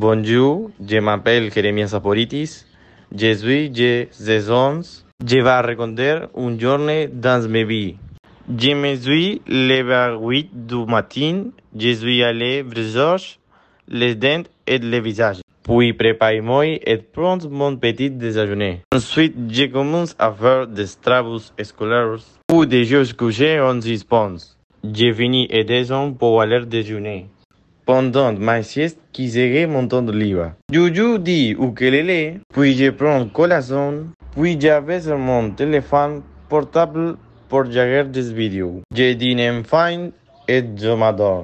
Bonjour, je m'appelle Jeremias Aporitis. Je suis de 16 Je vais raconter une journée dans ma vie. Je me suis levé à 8 du matin. Je suis allé brosser les dents et le visage. Puis préparer-moi et prendre mon petit déjeuner. Ensuite, je commence à faire des travaux scolaires ou des jours couchés en suspens. Je finis et descends pour aller déjeuner. Pendant ma sieste, qui serait mon temps de libre. Joue du ukulélé, puis je prends collation, puis j'avais sur mon téléphone portable pour regarder des vidéos. Je dîne enfin et je m'adore.